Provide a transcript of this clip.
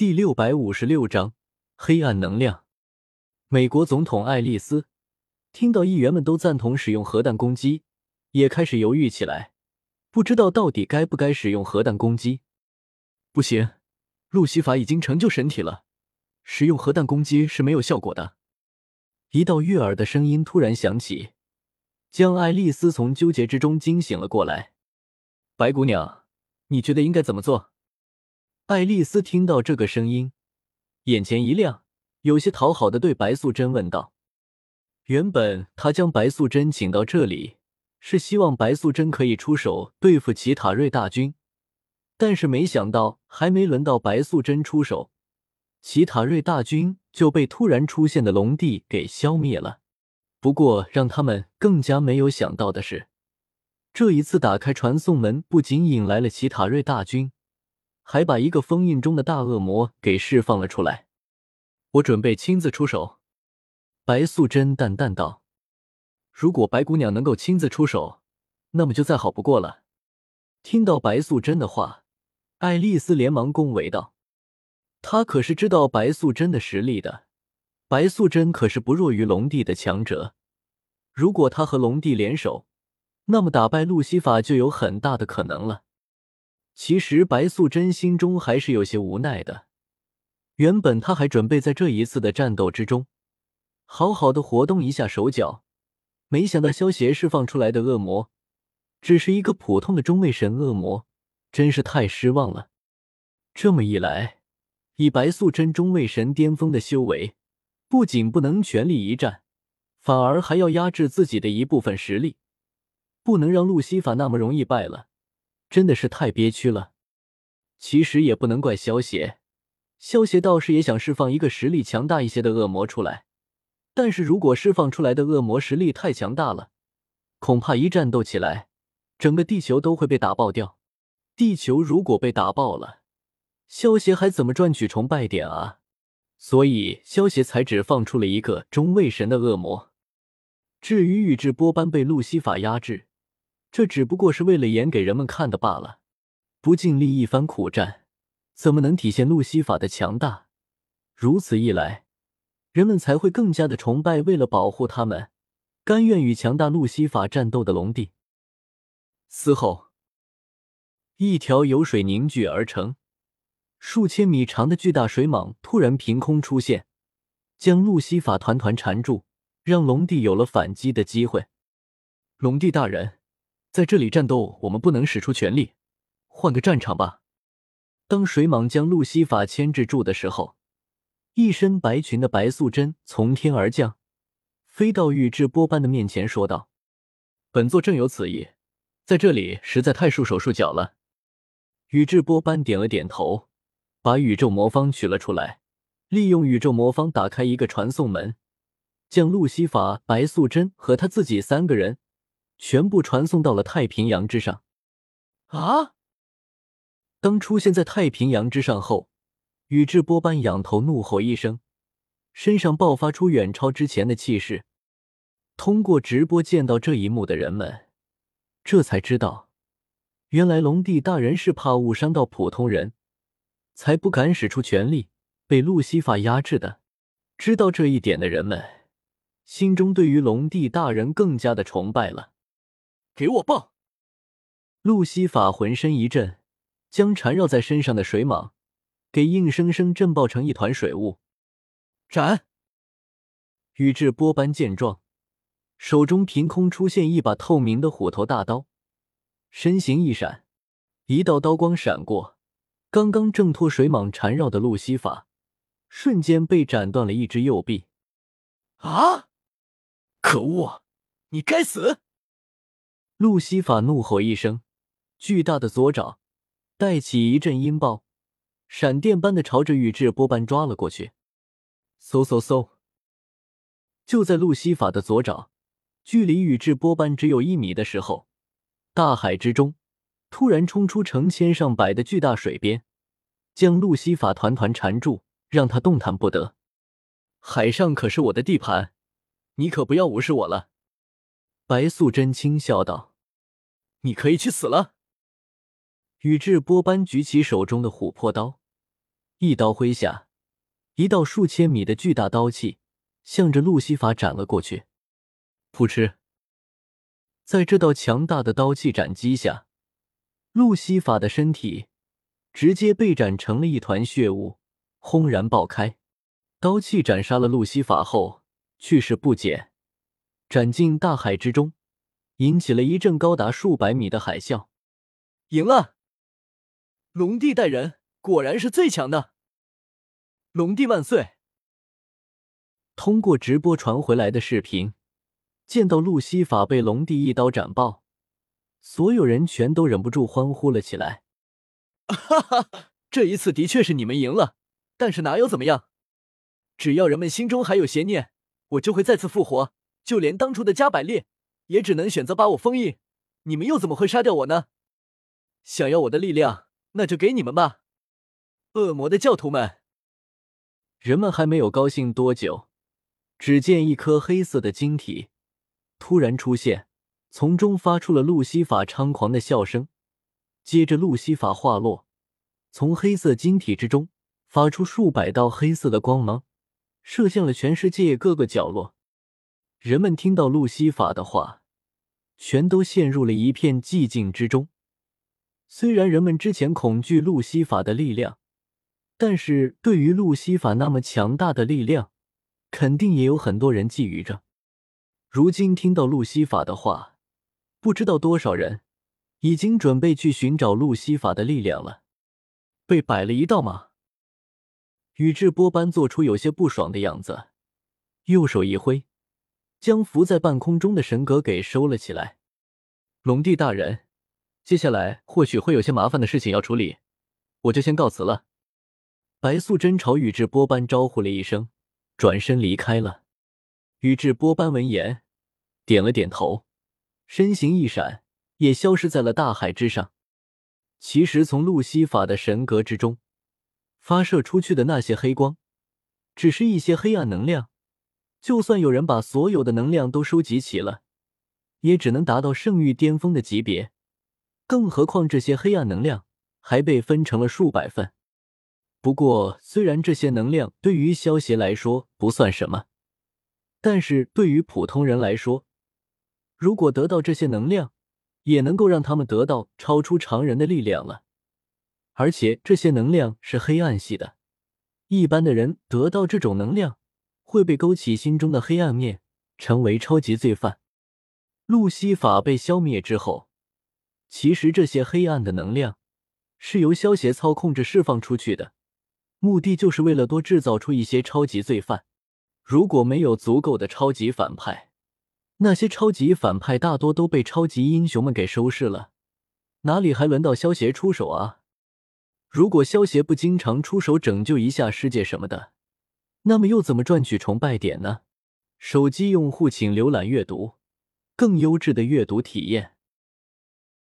第六百五十六章黑暗能量。美国总统爱丽丝听到议员们都赞同使用核弹攻击，也开始犹豫起来，不知道到底该不该使用核弹攻击。不行，路西法已经成就神体了，使用核弹攻击是没有效果的。一道悦耳的声音突然响起，将爱丽丝从纠结之中惊醒了过来。白姑娘，你觉得应该怎么做？爱丽丝听到这个声音，眼前一亮，有些讨好的对白素贞问道：“原本她将白素贞请到这里，是希望白素贞可以出手对付奇塔瑞大军，但是没想到还没轮到白素贞出手，奇塔瑞大军就被突然出现的龙帝给消灭了。不过让他们更加没有想到的是，这一次打开传送门，不仅引来了奇塔瑞大军。”还把一个封印中的大恶魔给释放了出来。我准备亲自出手。”白素贞淡淡道。“如果白姑娘能够亲自出手，那么就再好不过了。”听到白素贞的话，爱丽丝连忙恭维道：“她可是知道白素贞的实力的。白素贞可是不弱于龙帝的强者。如果她和龙帝联手，那么打败路西法就有很大的可能了。”其实白素贞心中还是有些无奈的。原本她还准备在这一次的战斗之中，好好的活动一下手脚，没想到萧协释放出来的恶魔，只是一个普通的中位神恶魔，真是太失望了。这么一来，以白素贞中位神巅峰的修为，不仅不能全力一战，反而还要压制自己的一部分实力，不能让路西法那么容易败了。真的是太憋屈了。其实也不能怪萧邪，萧邪倒是也想释放一个实力强大一些的恶魔出来，但是如果释放出来的恶魔实力太强大了，恐怕一战斗起来，整个地球都会被打爆掉。地球如果被打爆了，萧协还怎么赚取崇拜点啊？所以萧协才只放出了一个中位神的恶魔。至于宇智波斑被路西法压制。这只不过是为了演给人们看的罢了，不尽力一番苦战，怎么能体现路西法的强大？如此一来，人们才会更加的崇拜为了保护他们，甘愿与强大路西法战斗的龙帝。嘶吼！一条由水凝聚而成、数千米长的巨大水蟒突然凭空出现，将路西法团团缠住，让龙帝有了反击的机会。龙帝大人。在这里战斗，我们不能使出全力，换个战场吧。当水蟒将路西法牵制住的时候，一身白裙的白素贞从天而降，飞到宇智波斑的面前，说道：“本座正有此意，在这里实在太束手束脚了。”宇智波斑点了点头，把宇宙魔方取了出来，利用宇宙魔方打开一个传送门，将路西法、白素贞和他自己三个人。全部传送到了太平洋之上。啊！当出现在太平洋之上后，宇智波斑仰头怒吼一声，身上爆发出远超之前的气势。通过直播见到这一幕的人们，这才知道，原来龙帝大人是怕误伤到普通人，才不敢使出全力，被路西法压制的。知道这一点的人们，心中对于龙帝大人更加的崇拜了。给我爆！路西法浑身一震，将缠绕在身上的水蟒给硬生生震爆成一团水雾。斩！宇智波斑见状，手中凭空出现一把透明的虎头大刀，身形一闪，一道刀光闪过，刚刚挣脱水蟒缠绕的路西法，瞬间被斩断了一只右臂。啊！可恶！你该死！路西法怒吼一声，巨大的左爪带起一阵音爆，闪电般的朝着宇智波斑抓了过去。嗖嗖嗖！就在路西法的左爪距离宇智波斑只有一米的时候，大海之中突然冲出成千上百的巨大水鞭，将路西法团团缠住，让他动弹不得。海上可是我的地盘，你可不要无视我了。”白素贞轻笑道。你可以去死了！宇智波斑举起手中的琥珀刀，一刀挥下，一道数千米的巨大刀气向着路西法斩了过去。噗嗤，在这道强大的刀气斩击下，路西法的身体直接被斩成了一团血雾，轰然爆开。刀气斩杀了路西法后，去势不减，斩进大海之中，引起了一阵高达数百米的海啸。赢了！龙帝带人果然是最强的！龙帝万岁！通过直播传回来的视频，见到路西法被龙帝一刀斩爆，所有人全都忍不住欢呼了起来。哈哈，这一次的确是你们赢了，但是哪有怎么样？只要人们心中还有邪念，我就会再次复活。就连当初的加百列，也只能选择把我封印。你们又怎么会杀掉我呢？想要我的力量，那就给你们吧。恶魔的教徒们，人们还没有高兴多久，只见一颗黑色的晶体突然出现，从中发出了路西法猖狂的笑声。接着，路西法化落，从黑色晶体之中发出数百道黑色的光芒。射向了全世界各个角落，人们听到路西法的话，全都陷入了一片寂静之中。虽然人们之前恐惧路西法的力量，但是对于路西法那么强大的力量，肯定也有很多人觊觎着。如今听到路西法的话，不知道多少人已经准备去寻找路西法的力量了。被摆了一道吗？宇智波斑做出有些不爽的样子，右手一挥，将浮在半空中的神格给收了起来。龙帝大人，接下来或许会有些麻烦的事情要处理，我就先告辞了。白素贞朝宇智波斑招呼了一声，转身离开了。宇智波斑闻言，点了点头，身形一闪，也消失在了大海之上。其实从路西法的神格之中。发射出去的那些黑光，只是一些黑暗能量。就算有人把所有的能量都收集齐了，也只能达到圣域巅峰的级别。更何况这些黑暗能量还被分成了数百份。不过，虽然这些能量对于萧协来说不算什么，但是对于普通人来说，如果得到这些能量，也能够让他们得到超出常人的力量了。而且这些能量是黑暗系的，一般的人得到这种能量会被勾起心中的黑暗面，成为超级罪犯。路西法被消灭之后，其实这些黑暗的能量是由萧协操控着释放出去的，目的就是为了多制造出一些超级罪犯。如果没有足够的超级反派，那些超级反派大多都被超级英雄们给收拾了，哪里还轮到萧协出手啊？如果萧协不经常出手拯救一下世界什么的，那么又怎么赚取崇拜点呢？手机用户请浏览阅读，更优质的阅读体验。